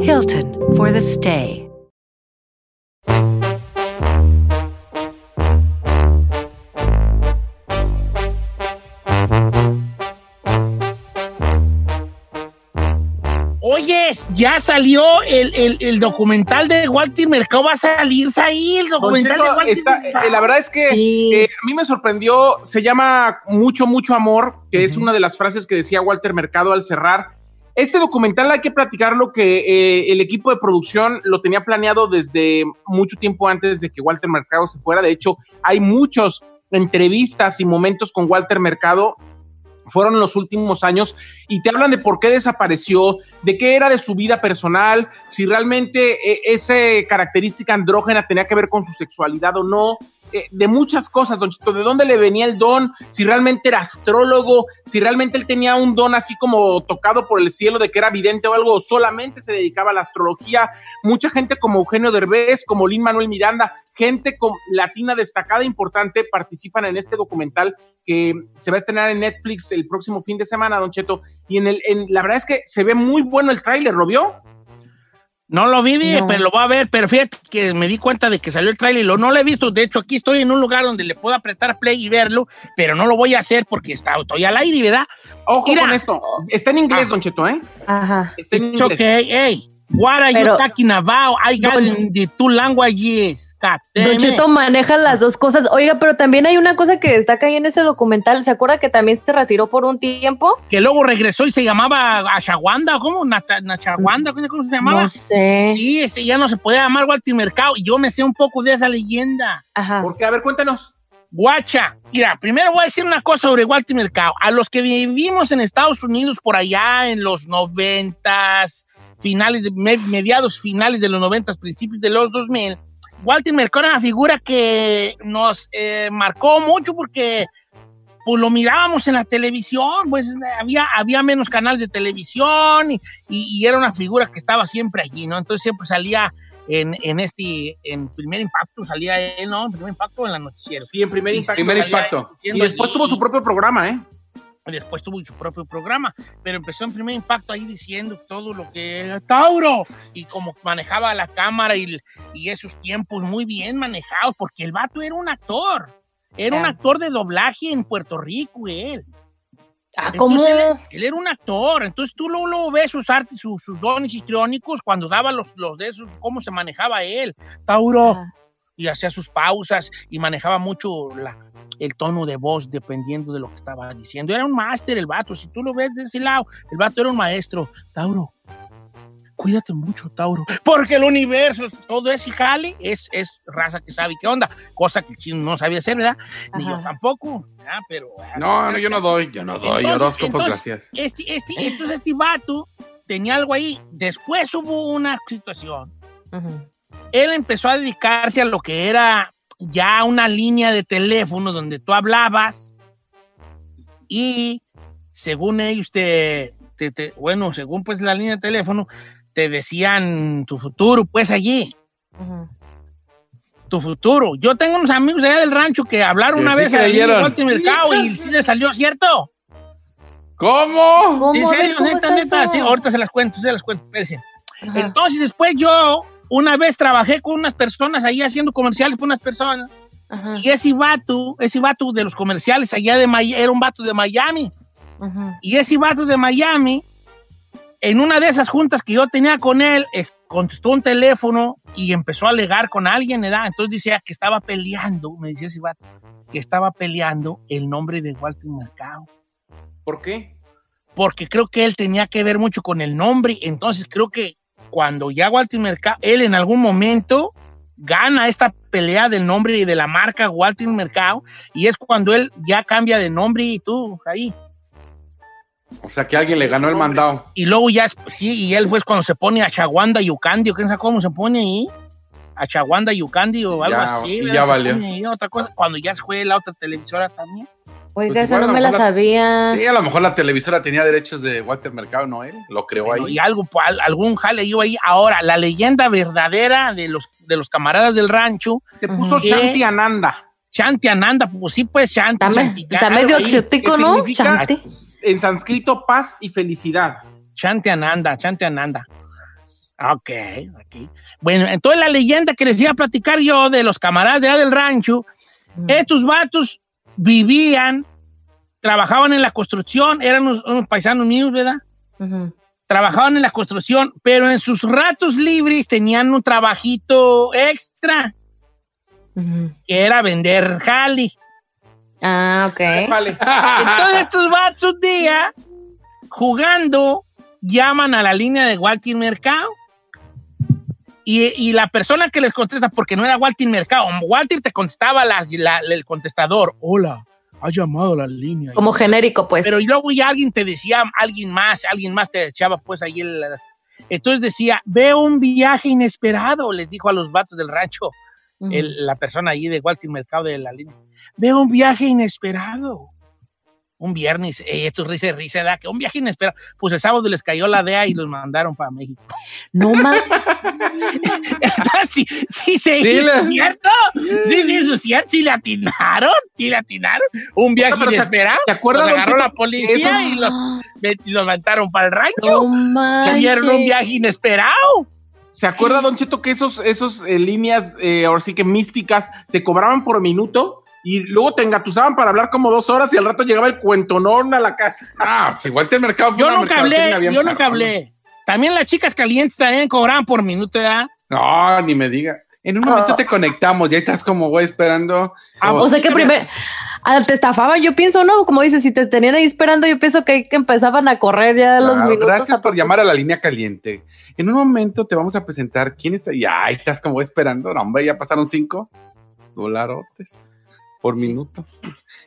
Hilton for the stay. Oye, ya salió el, el, el documental de Walter Mercado. Va a salir ahí el documental de Walter está- Mercado. eh, la verdad es que Sí. eh, a mí me sorprendió, se llama Mucho, mucho amor, que es una de las frases que decía Walter Mercado al cerrar. Este documental hay que platicarlo que eh, el equipo de producción lo tenía planeado desde mucho tiempo antes de que Walter Mercado se fuera. De hecho, hay muchos entrevistas y momentos con Walter Mercado fueron los últimos años y te hablan de por qué desapareció, de qué era de su vida personal, si realmente eh, esa característica andrógena tenía que ver con su sexualidad o no, de muchas cosas, Don Chito, de dónde le venía el don, si realmente era astrólogo, si realmente él tenía un don así como tocado por el cielo de que era vidente o algo, solamente se dedicaba a la astrología. Mucha gente como Eugenio Derbez, como Lin Manuel Miranda, gente latina destacada e importante participan en este documental que se va a estrenar en Netflix el próximo fin de semana, Don Cheto. Y en el, en, la verdad es que se ve muy bueno el tráiler, ¿lo vio? No lo vi, No. pero lo voy a ver. Pero fíjate que me di cuenta de que salió el tráiler y lo no lo he visto. De hecho, aquí estoy en un lugar donde le puedo apretar play y verlo, pero no lo voy a hacer porque está, estoy al aire, ¿verdad? Ojo Mira. con esto. Está en inglés, Ah. Don Cheto, ¿eh? Ajá. Está en It's inglés. okay. Hey, what are Pero- you talking about? I got Don- in the two languages. Don. Cheto maneja las dos cosas. Oiga, pero también hay una cosa que destaca ahí en ese documental. ¿Se acuerda que también se retiró por un tiempo? Que luego regresó y se llamaba Ashawanda, ¿cómo? Nachawanda, ¿cómo se llamaba? No sé. Sí, ese ya no se podía llamar Walter Mercado y yo me sé un poco de esa leyenda. Ajá. Porque, a ver, cuéntanos. Guacha, mira, primero voy a decir una cosa sobre Walter Mercado. A los que vivimos en Estados Unidos por allá en los noventas, finales, de, mediados finales de los noventas, principios de los 2000, Walter Mercado era una figura que nos eh, marcó mucho porque pues lo mirábamos en la televisión, pues había, había menos canales de televisión y, y- y era una figura que estaba siempre allí, ¿no? Entonces siempre salía en, en este, en primer impacto, salía él, ¿no? En primer impacto en la noticiero. Sí, en primer Y impacto. Primer impacto. Y después allí- tuvo su propio programa, ¿eh? Después tuvo su propio programa, pero empezó en primer impacto ahí diciendo todo lo que era Tauro y como manejaba la cámara y, y esos tiempos muy bien manejados, porque el vato era un actor, era un actor de doblaje en Puerto Rico, él. Ah, ¿Cómo? Él, él era un actor, entonces tú luego, luego ves sus artes, sus, sus dones histriónicos cuando daba los, los de esos, cómo se manejaba él. Tauro Ajá. y hacía sus pausas y manejaba mucho la- el tono de voz dependiendo de lo que estaba diciendo. Era un máster el vato, si tú lo ves de ese lado, el vato era un maestro. Tauro, cuídate mucho, Tauro, porque el universo, todo ese jale es, es raza que sabe qué onda, cosa que el chino no sabía hacer, ¿verdad? Ni yo tampoco, ¿verdad? Pero... No, no, yo no doy, yo no doy Entonces- horóscopos, gracias. Este, este, entonces este vato tenía algo ahí. Después hubo una situación él empezó a dedicarse a lo que era ya una línea de teléfono donde tú hablabas y según ellos te, te- te- bueno, según pues la línea de teléfono, te decían tu futuro, pues allí, Ujú. tu futuro. Yo tengo unos amigos allá del rancho que hablaron Que una sí vez creyeron. Walter Mercado y sí les salió cierto. ¿Cómo? ¿Cómo? En ver, serio, ¿cómo neta, neta, eso? sí, ahorita se las cuento, se las cuento, espérense. Entonces después yo una vez trabajé con unas personas ahí haciendo comerciales con unas personas Ajá. y ese vato, ese vato de los comerciales allá de Miami, era un vato de Miami Ujú. y ese vato de Miami en una de esas juntas que yo tenía con él, eh, contestó un teléfono y empezó a alegar con alguien, ¿verdad? Entonces decía que estaba peleando, me decía ese vato, que estaba peleando el nombre de Walter Mercado. ¿Por qué? Porque creo que él tenía que ver mucho con el nombre. Entonces creo que cuando ya Walter Mercado, él en algún momento gana esta pelea del nombre y de la marca Walter Mercado y es cuando él ya cambia de nombre y tú ahí. O sea que alguien le ganó el mandado. Y luego ya, sí, y él fue cuando se pone a Chaguanda Yucandi, o quién sabe cómo se pone ahí. A Chaguanda Yucandi o algo Ya, así. ya valió. ahí otra cosa, cuando ya fue la otra televisora también. Oiga, Pues esa igual a no me la sabía. Sí, a lo mejor la televisora tenía derechos de Walter Mercado, no él. Lo creó Bueno, ahí. y algo, pues, al- algún jale yo ahí. Ahora, la leyenda verdadera de los, de los camaradas del rancho, Te puso. Shanti Ananda. Shanti Ananda, pues sí, pues Shanti. Shanti, está medio exótico, ¿qué ¿no? Shanti. En sánscrito, paz y felicidad. Shanti Ananda, Shanti Ananda. Ok, aquí. Bueno, entonces la leyenda que les iba a platicar yo de los camaradas de allá del rancho, estos vatos vivían, trabajaban en la construcción, eran unos, unos paisanos míos, ¿verdad? Trabajaban en la construcción, pero en sus ratos libres tenían un trabajito extra, Ujú. que era vender jali. Ah, ok. Entonces estos vatos un día, jugando, llaman a la línea de Walter Mercado. Y, y la persona que les contesta, porque no era Walter Mercado, Walter te contestaba la- la- el contestador, hola, ha llamado a la línea. Como genérico, pues. Pero y luego ya alguien te decía, alguien más, alguien más te echaba pues ahí el... Entonces decía, veo un viaje inesperado, les dijo a los vatos del rancho, el- la persona allí de Walter Mercado de la línea. Veo un viaje inesperado. Un viernes, eh, esto es risa y risa, ¿da? Que un viaje inesperado. Pues el sábado les cayó la DEA y los mandaron para México. No más. sí, sí, sí, Sí, ¿es le- cierto. Sí, sí, eso es cierto. Sí le atinaron, sí le atinaron. Un viaje se- inesperado. ¿se acuerda, Los don agarró Cheto, la policía eso- y los, y los mandaron para el rancho. No Tuvieron un viaje inesperado. ¿Se acuerda, Don Cheto, que esos, esos eh, líneas, eh, ahora sí que místicas, te cobraban por minuto y luego te engatusaban para hablar como dos horas y al rato llegaba el cuentonón a la casa? Ah, si Walter Mercado fue Yo una nunca hablé, yo nunca hablé. También las chicas calientes también cobraban por minuto, ¿verdad? No, ni me diga. En un momento te conectamos y ahí estás como güey esperando. Ah, Oh, O sea que primero. Ah, te estafaban, yo pienso, ¿no? Como dices, si te tenían ahí esperando, yo pienso que, que empezaban a correr ya los minutos. gracias por llamar a la línea caliente. En un momento te vamos a presentar quién está. Y ahí estás como esperando. No, hombre, ya pasaron cinco dolarotes por minuto.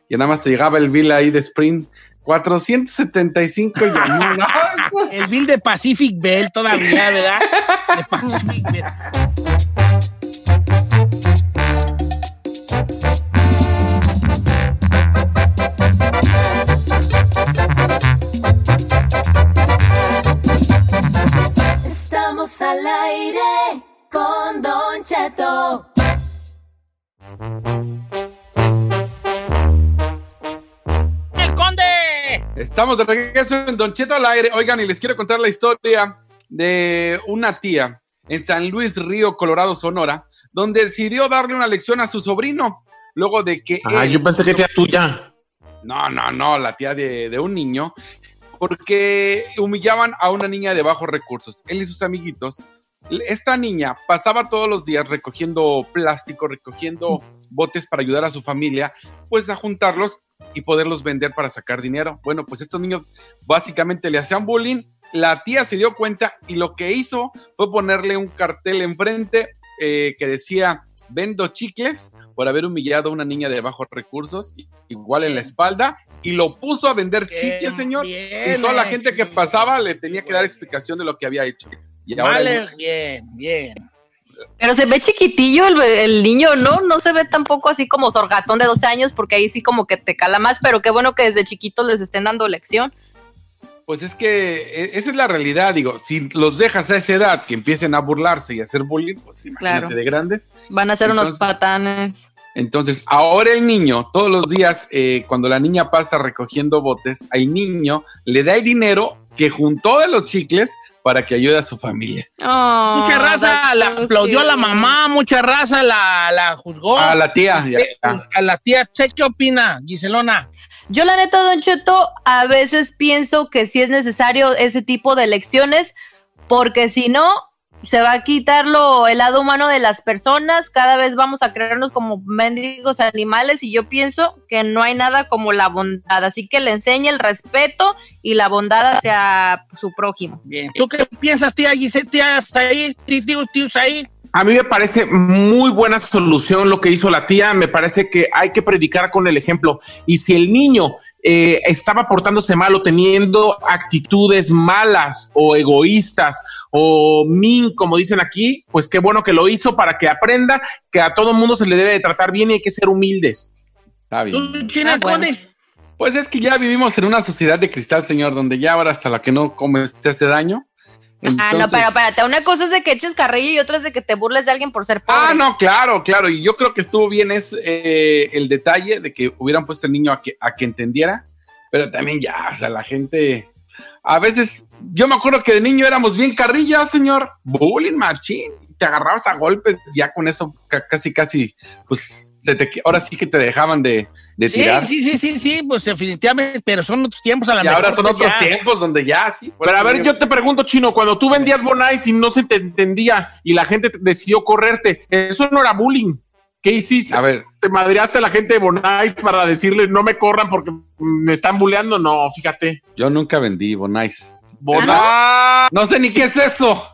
Y nada más te llegaba el bill ahí de Sprint. 475 llamadas. El bill de Pacific Bell todavía, ¿verdad? De Pacific Bell. Estamos al aire con Don Cheto. Estamos de regreso en Don Cheto al aire. Oigan, y les quiero contar la historia de una tía en San Luis Río, Colorado, Sonora, donde decidió darle una lección a su sobrino. Luego de que. Ah, él- yo pensé que era tuya. No, no, no, la tía de, de un niño. Porque humillaban a una niña de bajos recursos. Él y sus amiguitos. Esta niña pasaba todos los días recogiendo plástico, recogiendo botes para ayudar a su familia, pues a juntarlos y poderlos vender para sacar dinero. Bueno, pues estos niños básicamente le hacían bullying. La tía se dio cuenta y lo que hizo fue ponerle un cartel enfrente eh, que decía vendo chicles por haber humillado a una niña de bajos recursos, igual en la espalda, y lo puso a vender chicles, señor. Bien, y toda la gente que pasaba le tenía que dar explicación de lo que había hecho. Y ahora Vale, bien, bien. Pero se ve chiquitillo el, el niño, ¿no? No se ve tampoco así como sorgatón de 12 años, porque ahí sí como que te cala más, pero qué bueno que desde chiquitos les estén dando lección. Pues es que e- esa es la realidad, digo, si los dejas a esa edad que empiecen a burlarse y a hacer bullying, pues imagínate Claro. de grandes. Van a ser unos Entonces- patanes. Entonces, ahora el niño, todos los días, eh, cuando la niña pasa recogiendo botes, al niño le da el dinero que juntó de los chicles para que ayude a su familia. Oh, Mucha raza la aplaudió a la mamá, mucha raza la, la juzgó. A la tía, ya, ya. A la tía, ¿usted ¿qué opina, Giselona? Yo la neta, Don Cheto, a veces pienso que sí es necesario ese tipo de lecciones, porque si no, se va a quitar lo, el lado humano de las personas, cada vez vamos a crearnos como mendigos animales y yo pienso que no hay nada como la bondad, así que le enseñe el respeto y la bondad hacia su prójimo. Bien. ¿Tú qué piensas, tía Giselle, tía Said, tío, tío Said? A mí me parece muy buena solución lo que hizo la tía. Me parece que hay que predicar con el ejemplo. Y si el niño eh, estaba portándose mal o teniendo actitudes malas o egoístas o min, como dicen aquí, pues qué bueno que lo hizo para que aprenda que a todo mundo se le debe de tratar bien y hay que ser humildes. Está bien. ¿Tú, China, Ah, bueno. Pues es que ya vivimos en una sociedad de cristal, señor, donde ya ahora hasta la que no comes te hace daño. Ah, no, Entonces- pero espérate, una cosa es de que eches carrillo y otra es de que te burles de alguien por ser pobre. Ah, no, claro, claro. Y yo creo que estuvo bien es eh, el detalle de que hubieran puesto al niño a que, a que entendiera, pero también ya, o sea, la gente. A veces, yo me acuerdo que de niño éramos bien carrillas, señor. Bullying, machín. Te agarrabas a golpes, ya con eso ca- casi, casi, pues, se te, ahora sí que te dejaban de, de Sí, tirar. sí, sí, sí, sí, pues definitivamente, pero son otros tiempos a la Y ahora son pues, otros ya. tiempos donde ya, sí. Pero a ver, yo te pregunto, Chino, cuando tú vendías Bonais y no se te entendía y la gente te- decidió correrte, eso no era bullying. ¿Qué hiciste? A ver, ¿Te madreaste a la gente de Bonais para decirle no me corran porque me están bulleando? No, fíjate. yo nunca vendí Bonais. Bonais. No sé ni qué es eso.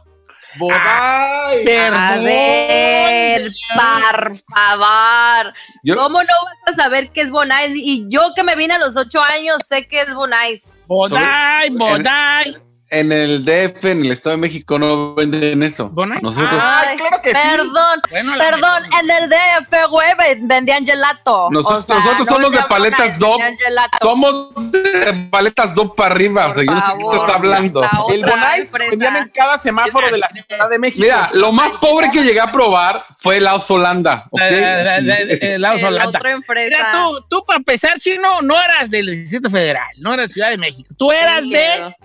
Perdón. A ver, por favor. Yo- ¿Cómo no vas a saber qué es Bonais? Y yo que me vine a los ocho años sé qué es Bonais. Bodai, Bodai. En el DF, en el Estado de México, no venden eso. Nosotros, Ay, claro que sí. Perdón, Bueno, perdón, mejor. en el DF, güey, ven- vendían gelato. Nosotros- O sea, nosotros no somos de paletas gelato. somos de paletas dos para arriba. o sea, yo no sé qué estás hablando. la El otra Bonais empresa. vendían en cada semáforo de la Ciudad de México. Mira, lo más pobre que llegué a probar fue el Aus Holanda. ¿ok? La- la- la- la- el Laos El Holanda. Mira, tú, tú para empezar, chino, no eras del Distrito Federal, no eras de Ciudad de México. Tú eras Sí, de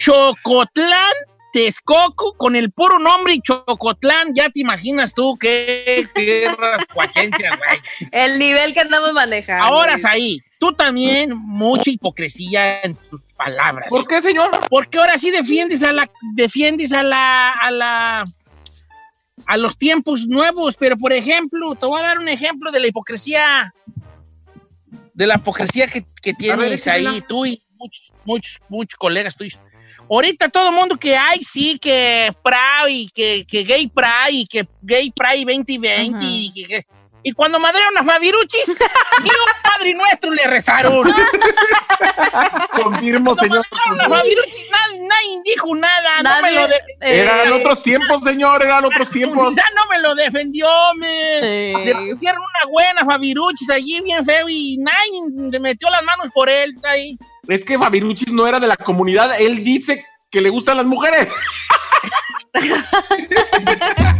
Chocotlán, Texcoco, con el puro nombre y Chocotlán, ya te imaginas tú qué, qué güey. El nivel que andamos manejando. Ahora, ahí, tú también, mucha hipocresía en tus palabras. ¿Por qué, señor? Porque ahora sí defiendes a la, defiendes a la, a la, a los tiempos nuevos. Pero, por ejemplo, te voy a dar un ejemplo de la hipocresía, de la hipocresía que, que tienes ahí tú y muchos, muchos, muchos colegas tuyos. Ahorita todo mundo que hay, sí, que Pride que, que Gay Pride que Gay Pride 2020 Ajá. y que- que- y cuando madrearon a Fabiruchis, ni un Padre Nuestro le rezaron. Confirmo, señor. A Fabiruchis nadie, nadie dijo nada. no me Nadie- lo eh, Eran otros tiempos, señor, eran otros tiempos. Ya no me lo defendió, me. Sí. Le pusieron una buena Fabiruchis allí bien feo y nadie le metió las manos por él ahí. Es que Fabiruchis no era de la comunidad, él dice que le gustan las mujeres.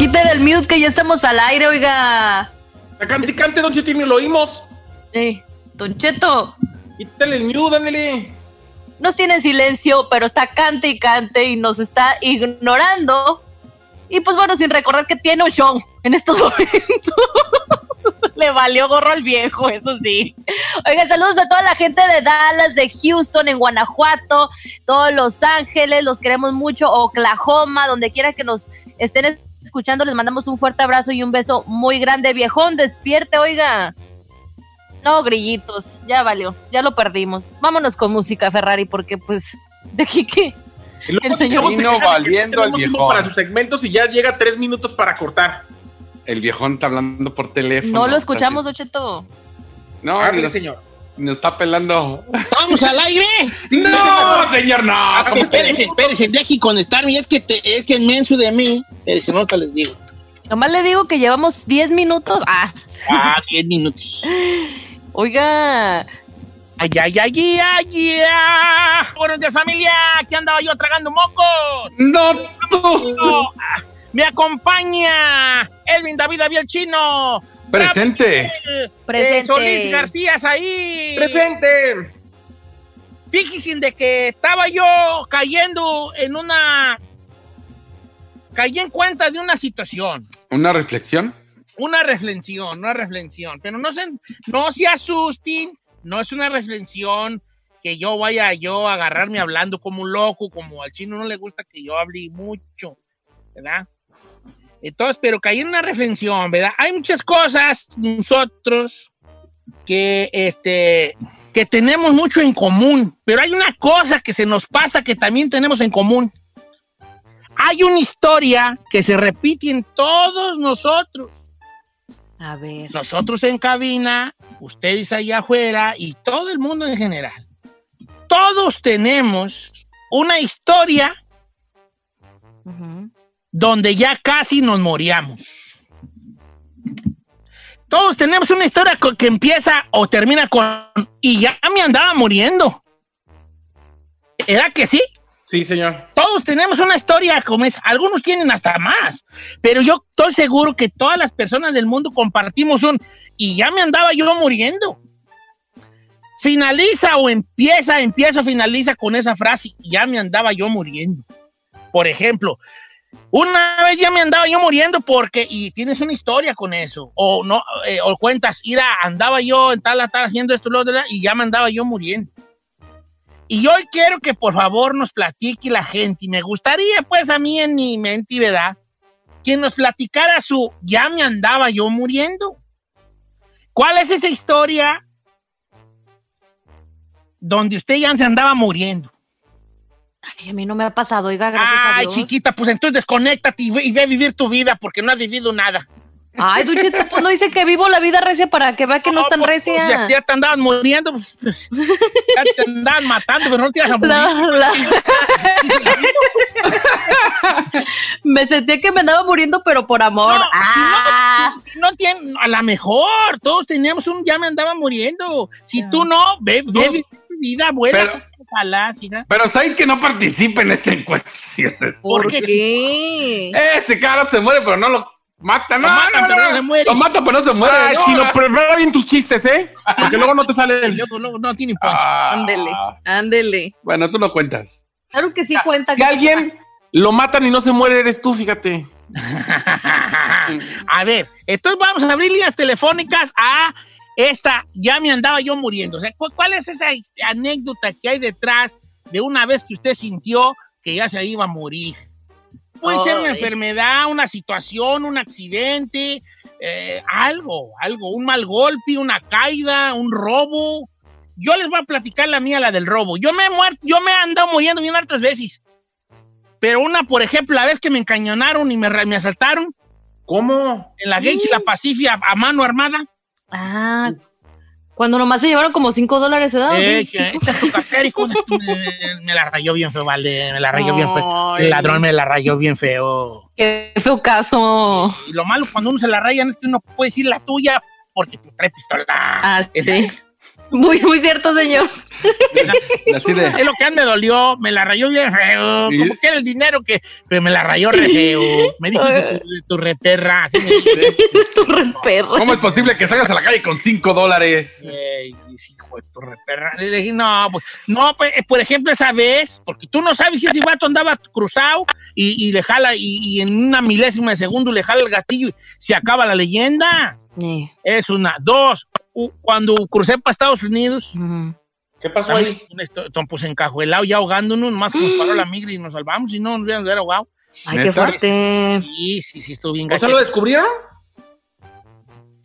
Quiten el mute que ya estamos al aire, oiga. Cante, cante, don Chetín, lo oímos. Eh, Don Cheto, Quítale el mute, ándale. nos tiene en silencio, pero está cante y cante y nos está ignorando. Y pues bueno, sin recordar que tiene un show en estos momentos. Le valió gorro al viejo, eso sí. Oigan, saludos a toda la gente de Dallas, de Houston, en Guanajuato, todos Los Ángeles, los queremos mucho, Oklahoma, donde quiera que nos estén escuchando, les mandamos un fuerte abrazo y un beso muy grande. Viejón, despierte, oiga. No, grillitos, ya valió, ya lo perdimos. Vámonos con música, Ferrari, porque pues, de aquí luego El señor vino valiendo al viejón. para sus segmentos y ya llega tres minutos para cortar. El viejón está hablando por teléfono. no lo escuchamos, Ocheto. No, nos, señor. Nos está pelando. ¿Estamos al aire? No, señor, no. Ah, espérense, espérense, deje conectarme. Es que, te, es que es menso de mí. Espérense, no te les digo. Nomás le digo que llevamos 10 minutos. Ah, Ah, 10 minutos. oiga. Ay, ay, ay, ay, ay, ay. Buenos días, familia. Aquí andaba yo tragando mocos. No, tú. No, ah, Me acompaña Elvin David Abiel Chino. Presente. Presente. eh, Solís García ahí. ¡Presente! Fíjense de que estaba yo cayendo en una. Caí en cuenta de una situación. Una reflexión. Una reflexión, una reflexión. Pero no se, no se asusten, no es una reflexión que yo vaya yo a agarrarme hablando como un loco, como al chino no le gusta que yo hable mucho, ¿verdad? Entonces, pero caí en una reflexión, ¿verdad? Hay muchas cosas nosotros que, este, que tenemos mucho en común, pero hay una cosa que se nos pasa que también tenemos en común. Hay una historia que se repite en todos nosotros. A ver. Nosotros en cabina, ustedes allá afuera y todo el mundo en general. Todos tenemos una historia Ujú. Donde ya casi nos moríamos. Todos tenemos una historia que empieza o termina con y ya me andaba muriendo. ¿Era que sí? Sí, señor. Todos tenemos una historia como esa. Algunos tienen hasta más. Pero yo estoy seguro que todas las personas del mundo compartimos un y ya me andaba yo muriendo. Finaliza o empieza, empieza o finaliza con esa frase, ya me andaba yo muriendo. Por ejemplo, una vez ya me andaba yo muriendo porque, y tienes una historia con eso, o no, eh, o cuentas, mira, andaba yo en tal, tal, haciendo esto, lo otro, y ya me andaba yo muriendo. Y hoy quiero que por favor nos platique la gente, y me gustaría pues a mí en mi mente, ¿verdad? Que nos platicara su, ya me andaba yo muriendo. ¿Cuál es esa historia donde usted ya se andaba muriendo? Ay, a mí no me ha pasado, oiga, gracias a Ay, Dios. chiquita, pues entonces desconéctate y ve, y ve a vivir tu vida porque no has vivido nada. Ay, Don Cheto, pues no dice que vivo la vida recia para que vea que no, es tan pues, pues, ya, recia. ya te andaban muriendo, pues, pues, ya te andaban matando, pero no te ibas a morir. La- la- me sentía que me andaba muriendo, pero por amor. No, ah, si no, si no tienen, a lo mejor, todos teníamos un ya me andaba muriendo. Si tú no, ve, ve vida, vuela, Pero- ojalá. Pero Said que no participe en esta encuesta. ¿Por ¿por qué? Ese cara se muere, pero no lo mata. No, Lo matan, no, pero no. no se muere. Lo mata, pero no se muere. Ah, no. chino, prepara bien tus chistes, ¿eh? Porque luego no te. Luego, luego, no tiene punch. Ah. Ándele, ándele. Bueno, tú no cuentas. Claro que sí cuenta. Si alguien lo matan y no se muere, eres tú, fíjate. a ver, entonces vamos a abrir líneas telefónicas a esta, ya me andaba yo muriendo. O sea, ¿cu- ¿cuál es esa anécdota que hay detrás de una vez que usted sintió que ya se iba a morir? Puede ser una enfermedad, una situación, un accidente, eh, algo, algo, un mal golpe, una caída, un robo. Yo les voy a platicar la mía, la del robo. Yo me he muerto, yo me he andado muriendo bien hartas veces. Pero una, por ejemplo, la vez que me encañonaron y me, asaltaron ¿Cómo? en la Gage y la Pacific a, a mano armada. Ah, cuando nomás se llevaron como 5 dólares, ¿verdad? Eh, tu- me, me la rayó bien feo, vale. Me la rayó bien feo. El ladrón me la rayó bien feo. Qué feo caso. Y lo malo cuando uno se la rayan es que uno puede decir la tuya porque te trae pistola. Ah, sí. Muy, muy cierto, señor. Así de. Es lo que a mí me dolió, me la rayó bien feo. Y- Como que era el dinero que pero me la rayó re feo. Me dijo tu, tu reperra. Así me dice. tu re perro. ¿Cómo es posible que salgas a la calle con 5 dólares? Ey, hijo de tu reperra. Le dije, no, pues, no, pues, eh, por ejemplo, esa vez, porque tú no sabes si ese vato andaba cruzado y, y le jala, y, y en una milésima de segundo le jala el gatillo y se acaba la leyenda. Es una. Dos, cuando crucé para Estados Unidos. ¿Qué pasó esto- pues encajuelado ya ahogándonos, más que nos paró la migra y nos salvamos, si no nos hubieran hubiera ahogado. Ay, qué fuerte. Sí, sí, sí, estuvo bien ¿O sea, lo descubrieron?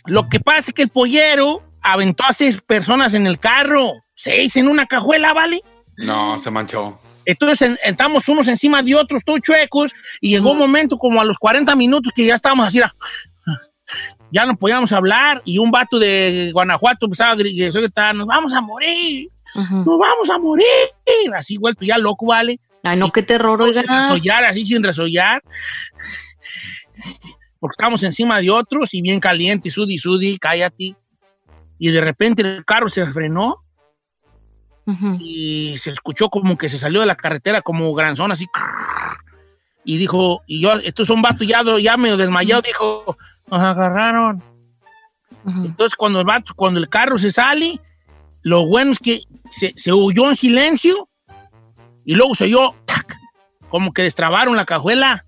Lo que pasa es que el pollero aventó a seis personas en el carro. Seis en una cajuela, ¿vale? No, se manchó. Entonces en- estamos unos encima de otros, todos chuecos, y llegó un momento como a los 40 minutos que ya estábamos así, ah, ya no podíamos hablar, y un vato de Guanajuato empezaba a gri- gritar, nos vamos a morir, Ujú. nos vamos a morir, así vuelto ya loco, ¿vale? Ay, no, qué terror, Sin oiga. resollar, así sin resollar, porque estábamos encima de otros, y bien caliente, sudi, sudi, cállate, y de repente el carro se frenó, Ujú. y se escuchó como que se salió de la carretera como granzón así. Y dijo, y yo, esto es un vato ya, ya medio desmayado, dijo, nos agarraron. Entonces cuando el vato, cuando el carro se sale, lo bueno es que se, se huyó en silencio y luego se oyó, tac, como que destrabaron la cajuela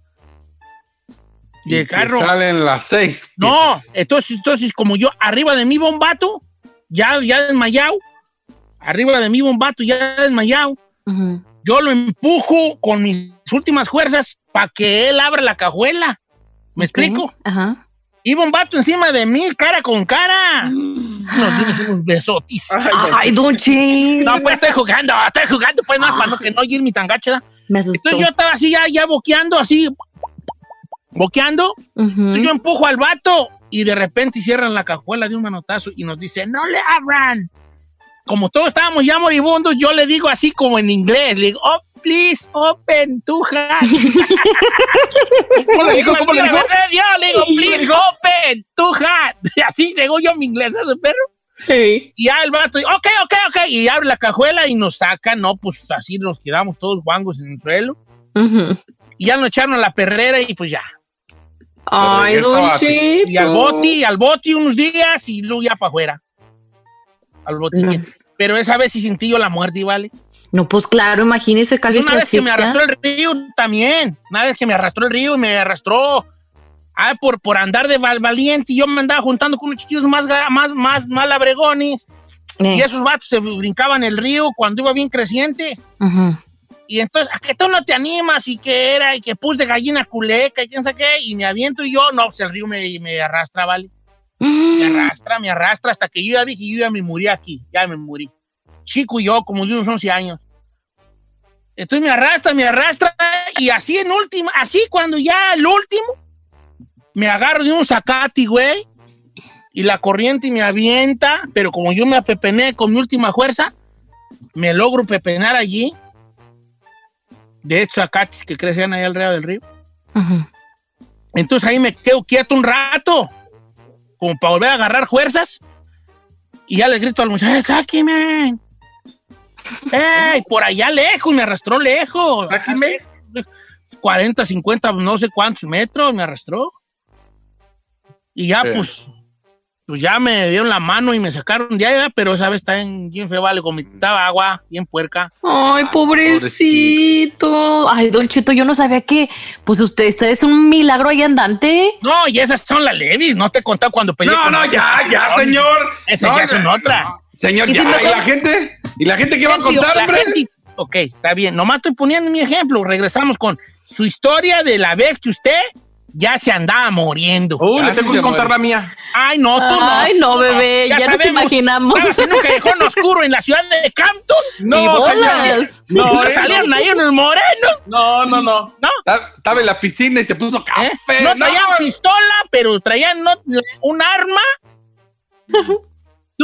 Y del carro. Salen las 6. No, entonces, entonces como yo arriba de mí va un vato, ya, ya desmayado, arriba de mí va un vato ya desmayado, yo lo empujo con mis últimas fuerzas para que él abra la cajuela. ¿Me explico? Ajá. Iba un vato encima de mí, cara con cara. Nos dimos unos besotis. Ay, don. No, pues estoy jugando, estoy jugando, pues no, para no, que no ir mi tangacho. ¿verdad? Me asustó. Entonces yo estaba así, ya, ya boqueando, así, boqueando. Yo empujo al vato y de repente cierran la cajuela de un manotazo y nos dice, no le abran. Como todos estábamos ya moribundos, yo le digo así como en inglés, le digo, oh, please, open tu hat. ¿Cómo le dijo? ¿Cómo le dijo? Yo le digo, please, open tu hat. Y así llegó yo mi inglés, ¿sabes, perro? Sí. Y ya el vato, ok, ok, ok, y abre la cajuela y nos saca, no, pues así nos quedamos todos guangos en el suelo. Y ya nos echaron a la perrera y pues ya. Ay, don a. Y al boti, al boti unos días y luego ya para afuera. Al boti. No. Pero esa vez sí sentí yo la muerte, ¿vale? No, pues claro, imagínese, casi Y una se vez que me arrastró el río también. Una vez que me arrastró el río y me arrastró. Ah, por, por andar de val- valiente. Y yo me andaba juntando con unos chiquillos más, más, más, más labregones. Eh, Y esos vatos se brincaban el río cuando iba bien creciente. Y entonces, ¿a que tú no te animas? Y que era, y que pus de gallina culeca, y quién sabe qué. Y me aviento y yo, no, pues el río me, me arrastra, ¿vale? Me arrastra, me arrastra hasta que yo ya dije, yo ya me morí aquí, ya me morí. Chico y yo, como de unos 11 años. Entonces me arrastra, me arrastra, y así en última, así cuando ya el último, me agarro de un zacate, güey, y la corriente me avienta, pero como yo me apepené con mi última fuerza, me logro pepenar allí, de estos zacates que crecían ahí alrededor del río. Entonces ahí me quedo quieto un rato, como para volver a agarrar fuerzas, y ya le grito al muchacho, sáqueme. ¡Ey! Por allá lejos, me arrastró lejos. Sáqueme. 40, 50, no sé cuántos metros me arrastró. Y ya, Sí. pues, pues ya me dieron la mano y me sacaron de allá, pero esa vez está en bien feo, vale, vomitaba agua, bien puerca. Ay, pobrecito. Ay, Don Cheto, yo no sabía que, pues usted, usted es un milagro ahí andante. No, y esas son las levis, no te he contado cuando peleé No, con no, ya, ya, señor. Esa No, ya son no, otra. no. Señor, ¿Y si ya. mejor- ¿Y la gente? ¿Y la gente qué va a contar, la hombre? gente- ok, está bien. Nomás estoy poniendo mi ejemplo. Regresamos con su historia de la vez que usted ya se andaba muriendo. Uy, le tengo que contar la mía. Ay, no, tú no. Ay, no, bebé, ya nos imaginamos. Estabas en un callejón oscuro en la ciudad de Campton. No, y bolas. señor. No, No, no salieron ahí unos morenos. No, no, no. No, Ta- Estaba en la piscina y se puso ¿eh? café. no traían pistola, pero traían no- un arma.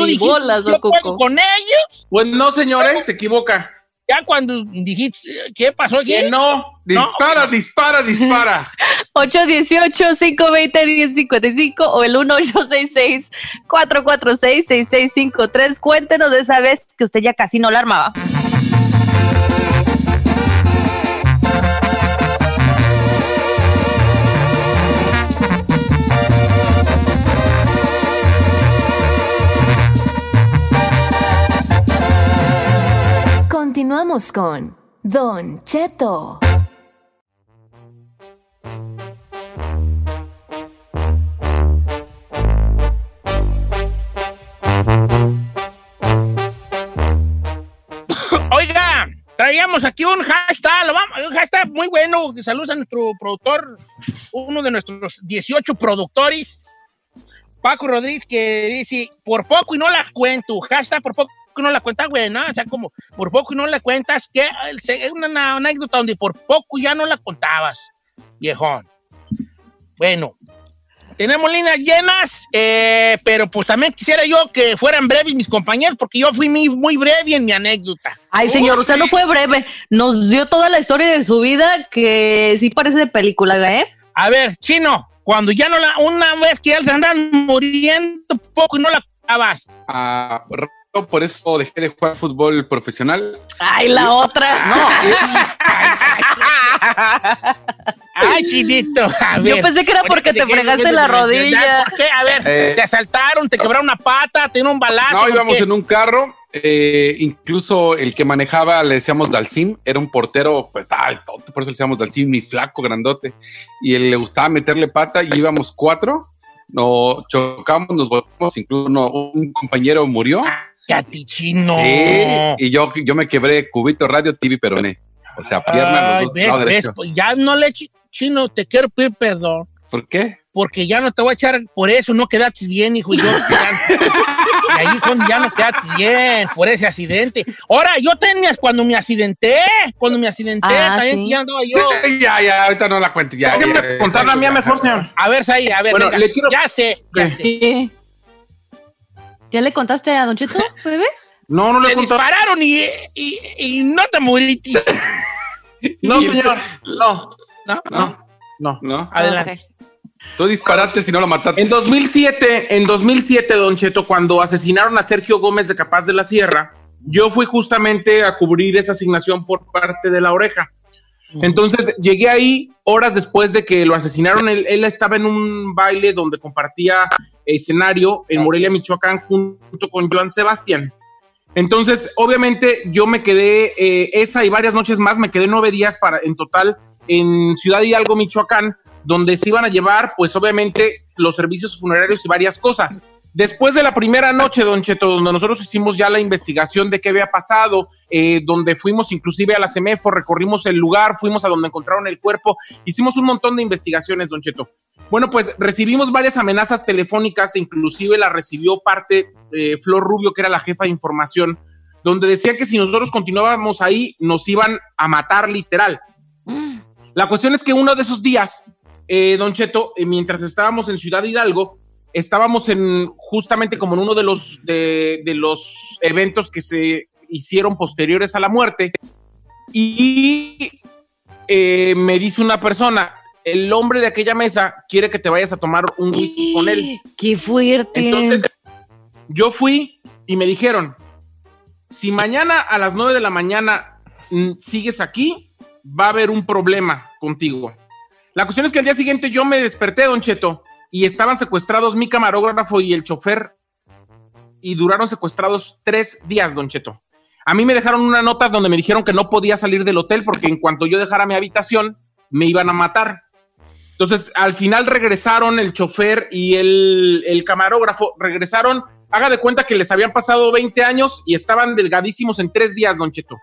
Tú dijiste, bolas, yo puedo con ellos. Pues no, señores, se equivoca. Ya cuando dijiste, ¿qué pasó aquí? Que no. Dispara, dispara, dispara. 818-520-1055 o el 1866-446-6653. Cuéntenos de esa vez que usted ya casi no la armaba. Continuamos con Don Cheto. Oiga, traíamos aquí un hashtag, lo vamos- un hashtag muy bueno. Saludos a nuestro productor, uno de nuestros 18 productores, Paco Rodríguez, que dice, por poco y no la cuento. Hashtag por poco y no la cuentas, güey, ¿no? O sea, como, por poco y no la cuentas, que es una, una anécdota donde por poco ya no la contabas, viejón. Bueno, tenemos líneas llenas, eh, pero pues también quisiera yo que fueran breves mis compañeros, porque yo fui muy, muy breve en mi anécdota. Ay, señor, usted no fue breve. Nos dio toda la historia de su vida que sí parece de película, ¿eh? A ver, chino, cuando ya no la, una vez que ya se andan muriendo poco y no la acabas. Ah, por eso dejé de jugar fútbol profesional. Ay, la otra. No, Ay, chinito. A Yo pensé que era porque te fregaste la rodilla. ¿Por qué? A ver, Eh. te asaltaron, te quebraron una pata, te dieron un balazo. no ¿por íbamos en un carro. eh, incluso el que manejaba le decíamos Dalcim, era un portero, pues alto, por eso le decíamos Dalcim, mi flaco, grandote. Y él le gustaba meterle pata y íbamos cuatro. Nos chocamos, nos volvimos, incluso no, un compañero murió. Cállate, chino. Sí, y yo, yo me quebré cubito, radio, TV, peroné. O sea, pierna, Ay, los dos, ves, ves, pues ya no le chi- chino, te quiero pedir perdón. ¿Por qué? Porque ya no te voy a echar por eso, no quedaste bien, hijo. Y yo, ya, y ahí con- ya no quedaste bien por ese accidente. Ahora, yo tenías cuando me accidenté, cuando me accidenté, Ah, también sí. ya andaba yo. ya, ya, ahorita no la cuente. Ya, ya, contar la ya, mía ya. mejor, señor. A ver, Saí, a ver, Bueno, venga. le quiero- ya sé, ya ¿Qué? sé. ¿Ya le contaste a Don Cheto, bebé? No, no le Te he contado. dispararon y, y, y no te moriste. No, señor. No, ¿No? no, no. ¿No? Adelante. Tú disparaste si no lo mataste. En 2007, en 2007, Don Cheto, cuando asesinaron a Sergio Gómez de Capaz de la Sierra, yo fui justamente a cubrir esa asignación por parte de la oreja. Entonces llegué ahí horas después de que lo asesinaron. Él, él estaba en un baile donde compartía escenario en Morelia, Michoacán, junto con Joan Sebastián. Entonces, obviamente, yo me quedé eh, esa y varias noches más, me quedé nueve días para, en total en Ciudad Hidalgo, Michoacán, donde se iban a llevar, pues obviamente, los servicios funerarios y varias cosas. Después de la primera noche, Don Cheto, donde nosotros hicimos ya la investigación de qué había pasado, eh, donde fuimos inclusive a la CEMEFO, recorrimos el lugar, fuimos a donde encontraron el cuerpo, hicimos un montón de investigaciones, Don Cheto. Bueno, pues recibimos varias amenazas telefónicas, inclusive la recibió parte eh, Flor Rubio, que era la jefa de información, donde decía que si nosotros continuábamos ahí, nos iban a matar literal. La cuestión es que uno de esos días, eh, Don Cheto, mientras estábamos en Ciudad Hidalgo, estábamos en justamente como en uno de los, de, de los eventos que se hicieron posteriores a la muerte. Y eh, me dice una persona, el hombre de aquella mesa quiere que te vayas a tomar un whisky con él. Qué fuerte. Entonces, yo fui y me dijeron, si mañana a las 9 de la mañana mm, sigues aquí, va a haber un problema contigo. La cuestión es que al día siguiente yo me desperté, Don Cheto, y estaban secuestrados mi camarógrafo y el chofer, y duraron secuestrados tres días, Don Cheto. A mí me dejaron una nota donde me dijeron que no podía salir del hotel porque en cuanto yo dejara mi habitación, me iban a matar. Entonces, al final regresaron el chofer y el, el camarógrafo, regresaron, haga de cuenta que les habían pasado 20 años y estaban delgadísimos en tres días, Don Cheto.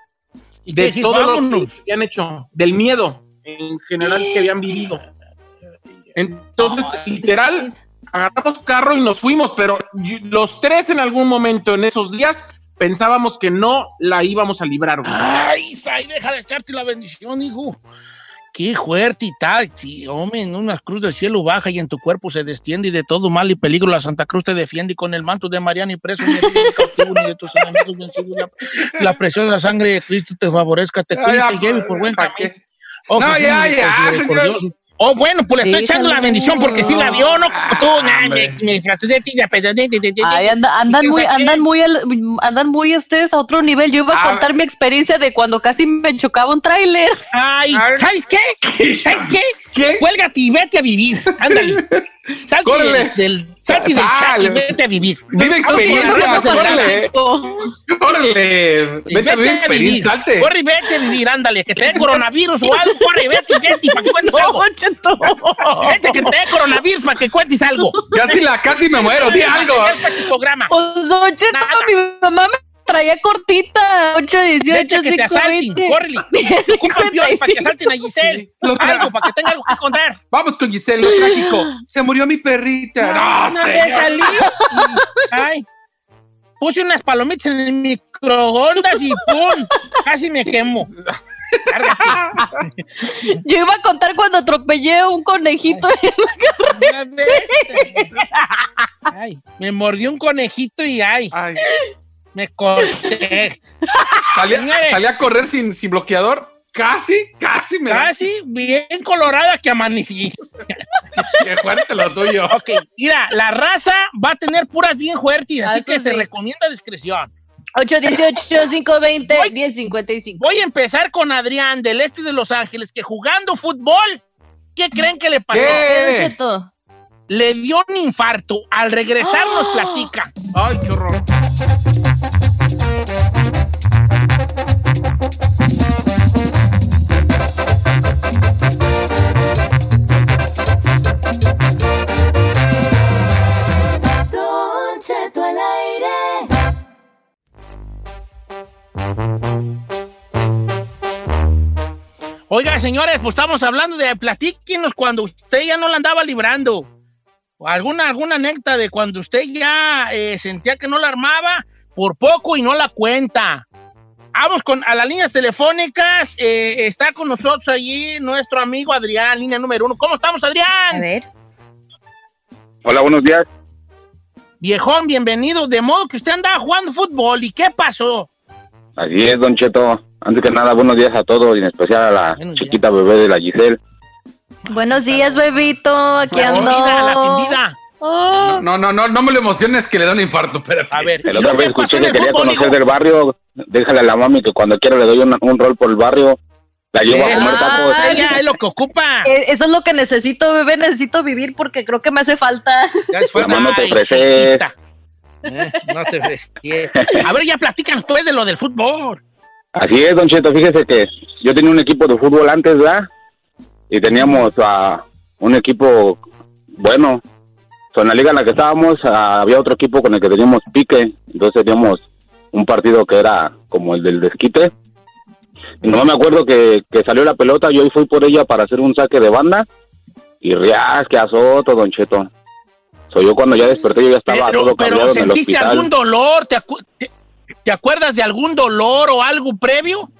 ¿Y De todo lo que habían hecho, del miedo en general que habían vivido. Entonces, literal, agarramos carro y nos fuimos, pero los tres en algún momento en esos días pensábamos que no la íbamos a librar. güey. Ay, Sai, deja de echarte la bendición, hijo. Qué fuerte y tal. Sí, hombre, en una cruz del cielo baja y en tu cuerpo se desciende y de todo mal y peligro la Santa Cruz te defiende y con el manto de Mariana y preso ni de tus enemigos vencido. La, la preciosa sangre de Cristo te favorezca, te cuide y lleve por buen ¿Para camino. Oh, No, ya, ya. Oh, bueno, pues le estoy echando la bendición porque sí la vio, ¿no? Como tú, nah, hombre. me, me de tibia, Ay, anda- andan, ¿Quién muy, andan, muy al- andan muy ustedes a otro nivel. Yo iba a Ah, contar mi experiencia de cuando casi me chocaba un tráiler. Ay. ¿sabes qué? ¿Sabes qué? ¿Qué? Cuélgate y vete a vivir. Ándale. Del, del, salte del chat y vete a vivir. Vive experiencias, órale, órale. Vete a vivir salte. Corre y vete a vivir, ándale. Que te dé coronavirus o algo. Corre, vete y vete para que cuentes algo. Vete que te dé coronavirus para que cuentes algo. Casi la, casi me muero, di algo. Programa. Pues, Don mi mamá me traía cortita. 8, 18, Vete que te 5, asalten. 20. Córrele. Para que asalten a Giselle. Lo Algo para que tenga algo que contar. Vamos con Giselle, lo trágico. Se murió mi perrita. No, no señor. salí. Ay. Puse unas palomitas en el microondas y ¡pum! Casi me quemo. Yo iba a contar cuando atropellé un conejito. Ay, me mordió un conejito y ay, Ay, me corté. salí, a correr sin, sin bloqueador. Casi, casi me da. Casi bien colorada que amanecí. Qué fuerte lo tuyo. Ok, mira, la raza va a tener puras bien fuertes, así Ah, que se recomienda discreción. 8, 18, 5, 20, Voy. 10, 55. Voy a empezar con Adrián del este de Los Ángeles, que jugando fútbol, ¿qué creen que le pasó? Le dio un infarto. Al regresar nos ¡Ah! platica. Ay, qué horror. Oiga, señores, pues estamos hablando de platíquenos cuando usted ya no la andaba librando. Alguna, alguna anécdota de cuando usted ya eh, sentía que no la armaba por poco y no la cuenta. Vamos con a las líneas telefónicas. eh, está con nosotros allí nuestro amigo Adrián, línea número uno. ¿Cómo estamos, A Adrián? ver. Hola, buenos días. Viejón, bienvenido. De modo que usted andaba jugando fútbol. ¿Y qué pasó? Así es, Don Cheto. Antes que nada, buenos días a todos, y en especial a la Buenos días. chiquita bebé de la Giselle. Buenos días, bebito. Aquí La sin ando. vida, la sin vida. Oh. No, no, no, no me lo emociones que le da un infarto, espérate. A ver. El ¿y otra luego vez escuché que quería fútbol, conocer hijo? del barrio. Déjale a la mami que cuando quiera le doy un, un rol por el barrio. La llevo a comer tacos. Ya es lo que ocupa. Eh, Eso es lo que necesito, bebé. Necesito vivir porque creo que me hace falta. Ya es fuerte. Mamá, no te Ay, ofreces. Eh, no te ofreces. A ver, ya platican pues de lo del fútbol. Así es, Don Cheto. Fíjese que yo tenía un equipo de fútbol antes, ¿verdad? Y teníamos a un equipo bueno. So, en la liga en la que estábamos ah, había otro equipo con el que teníamos pique. Entonces teníamos un partido que era como el del desquite. Y no me acuerdo que, que salió la pelota, yo fui por ella para hacer un saque de banda. Y rias, que azoto, Don Cheto. So, yo cuando ya desperté, yo ya estaba Pero, todo pero en el sentiste hospital. algún dolor, te, acu- te- ¿Te acuerdas de algún dolor o algo previo?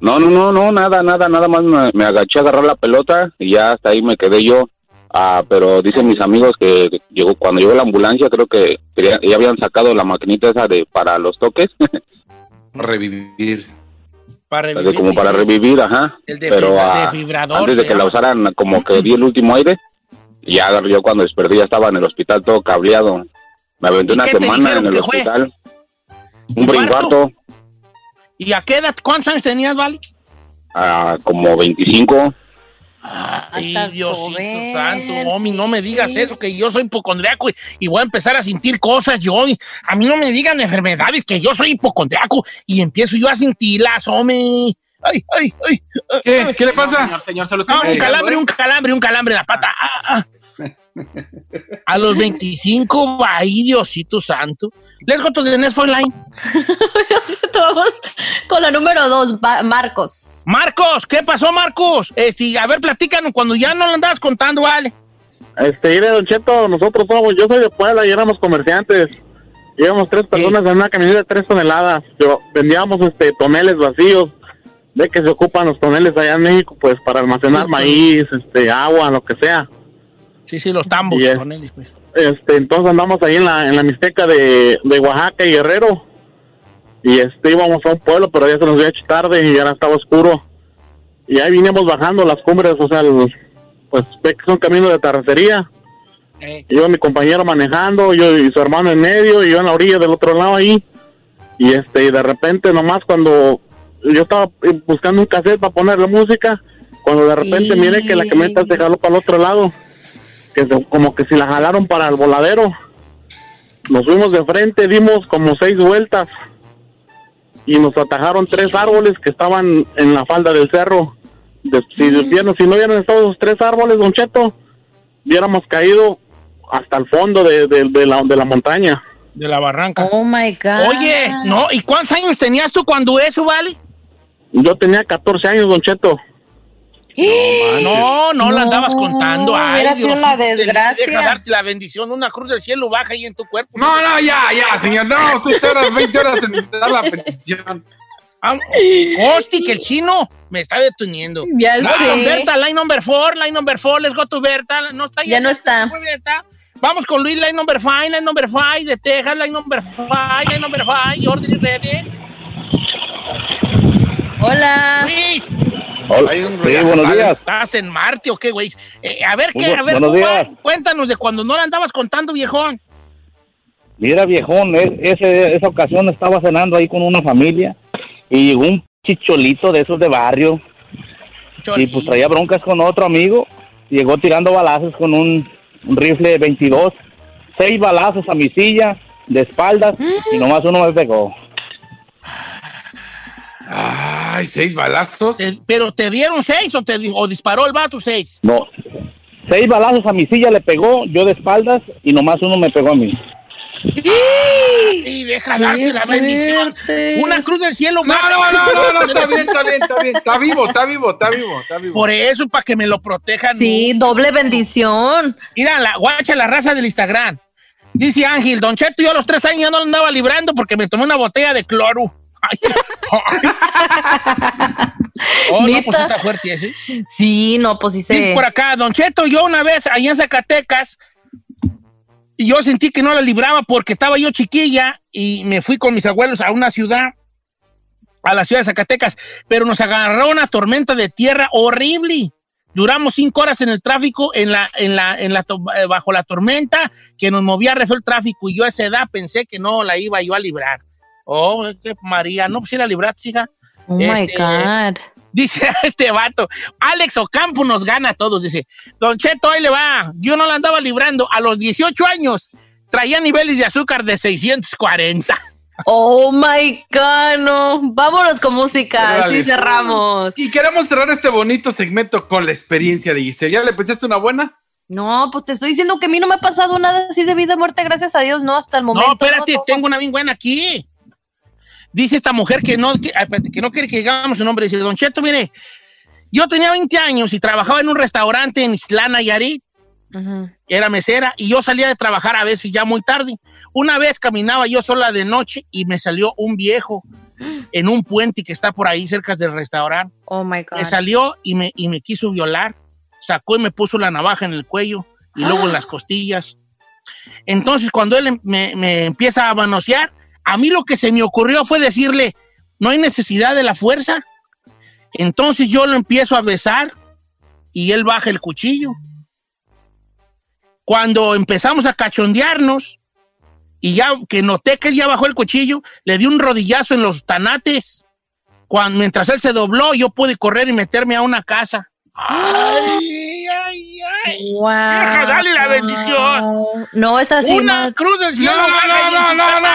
No, no, no, no, nada, nada, nada más me, me agaché a agarrar la pelota y ya hasta ahí me quedé yo. Ah, pero dicen mis amigos que llegó cuando llegó la ambulancia, creo que quería- ya habían sacado la maquinita esa de para los toques, Revivir. Para revivir. como para revivir, ajá. El de pero fibra- ah, antes de que la usaran, como que di el último aire, y ya yo cuando desperté ya estaba en el hospital todo cableado. Me aventé ¿Y una semana en el hospital. Un brincuarto, ¿Y a qué edad? ¿Cuántos años tenías, Vale? ah, como 25. Ay, Diosito joven, santo, Omi, no me digas sí. eso, que yo soy hipocondriaco y, y voy a empezar a sentir cosas yo. y A mí no me digan enfermedades, que yo soy hipocondriaco y empiezo yo a sentirlas, Omi. Ay, ay, ay. ¿Qué? ¿Qué le pasa? Señor, señor, se No, estoy un calambre, explicando, un calambre, un calambre en la pata. Ah, ah. A los 25, ay, Diosito santo. Let's go to the next phone line. Vamos con la número dos, Marcos. Marcos, ¿qué pasó, Marcos? Este, a ver, platícanos cuando ya no lo andabas contando, vale. Este, mire, Don Cheto, nosotros somos, yo soy de Puebla y éramos comerciantes. Íbamos tres personas en una camioneta de tres toneladas. Yo, vendíamos este, toneles vacíos. De que se ocupan los toneles allá en México, pues para almacenar Sí, maíz, este, agua, lo que sea. Sí, sí, los tambos. Y es- con él, pues. Este, entonces andamos ahí en la, en la Mixteca de, de Oaxaca y Guerrero. Y este, íbamos a un pueblo, pero ya se nos había hecho tarde y ya estaba oscuro. Y ahí vinimos bajando las cumbres, o sea, pues ve que son caminos de terracería. Eh, Iba mi compañero manejando, yo y su hermano en medio, y yo en la orilla del otro lado ahí. Y este, y de repente nomás cuando yo estaba eh, buscando un cassette para ponerle música, cuando de repente Y- miré que la camioneta se jaló para el otro lado, que se- como que si la jalaron para el voladero. Nos fuimos de frente, dimos como seis vueltas y nos atajaron tres árboles que estaban en la falda del cerro. De- si, vieron- si no hubieran estado esos tres árboles, Don Cheto, hubiéramos caído hasta el fondo de, de- de la, de la montaña. de la barranca. Oh my God. Oye, no, ¿y cuántos años tenías tú cuando eso, vale? Yo tenía 14 años, Don Cheto. No, no, la No, andabas contando. Ay, hubiera sido una desgracia. Deja darte la bendición, una cruz del cielo baja ahí en tu cuerpo. No, no, ya, ya, señor. No, tú tardas 20 horas en dar la petición. Ah, Costi, que el chino me está deteniendo. Ya No, sé. Berta, line number four, line number four, let's go to Berta. No está Ya no está. Berta. Vamos con Luis, line number five, line number five, de Texas, line number five, line number five, Jordi ready. Hola. Luis, Hay un Sí, buenos días. ¿estás en Marte o qué, güey? Eh, a ver, ¿qué? A ver, buenos días. cuéntanos de cuando no la andabas contando, viejón. Mira, viejón, es- ese- esa ocasión estaba cenando ahí con una familia y llegó un chicholito de esos de barrio y pues traía broncas con otro amigo. Llegó tirando balazos con un, un rifle de 22. Seis balazos a mi silla, de espaldas, y nomás uno me pegó. Ay, seis balazos. Te- ¿Pero te dieron seis o, te, o disparó el vato seis? No, seis balazos a mi silla le pegó, yo de espaldas, y nomás uno me pegó a mí. Y deja darte la bendición. Una cruz del cielo. No, no, no, no, no, está bien, está bien, está bien. Está vivo, está vivo, está vivo, está vivo. Por eso, para que me lo protejan. Sí, doble bendición. Mira, la guacha, la raza del Instagram. Dice Ángel, Don Cheto, yo a los tres años ya no lo andaba librando porque me tomé una botella de cloro. Ay. oh, no, pues está fuerte ese. Sí, no, pues sí Dice se. por acá, Don Cheto, yo una vez allá en Zacatecas, yo sentí que no la libraba porque estaba yo chiquilla y me fui con mis abuelos a una ciudad, a la ciudad de Zacatecas, pero nos agarró una tormenta de tierra horrible. Duramos cinco horas en el tráfico, en la, en la, en la, eh, bajo la tormenta, que nos movía rezo el tráfico, y yo a esa edad pensé que no la iba yo a librar. Oh, es que María, no, pues si la libraste, hija. Oh my Este, God. Dice este vato, Alex Ocampo nos gana a todos. Dice, Don Cheto, ahí le va. Yo no la andaba librando. A los 18 años traía niveles de azúcar de 640. Oh my God, no. Vámonos con música. Así cerramos. Y queremos cerrar este bonito segmento con la experiencia de Giselle. ¿Ya le pensaste una buena? No, pues te estoy diciendo que a mí no me ha pasado nada así de vida o muerte, gracias a Dios, no, hasta el momento. no, espérate, no, tengo una bien buena aquí. Dice esta mujer que no, que, espérate, que no quiere que digamos su nombre. Dice, Don Cheto, mire, yo tenía 20 años y trabajaba en un restaurante en Islana, Nayarit. era mesera y yo salía de trabajar a veces ya muy tarde. Una vez caminaba yo sola de noche y me salió un viejo en un puente que está por ahí cerca del restaurante. Oh my God. Me salió y me, y me quiso violar. Sacó y me puso la navaja en el cuello y luego en las costillas. Entonces, cuando él em- me, me empieza a manosear, a mí lo que se me ocurrió fue decirle, no hay necesidad de la fuerza. Entonces yo lo empiezo a besar y él baja el cuchillo. Cuando empezamos a cachondearnos y ya que noté que él ya bajó el cuchillo, le di un rodillazo en los tanates. Cuando, mientras él se dobló, yo pude correr y meterme a una casa. ¡Ay, ay, ay! Wow. Vieja, dale la bendición. No es así. Una no. cruz del cielo. No, no, no, en no, no, cama.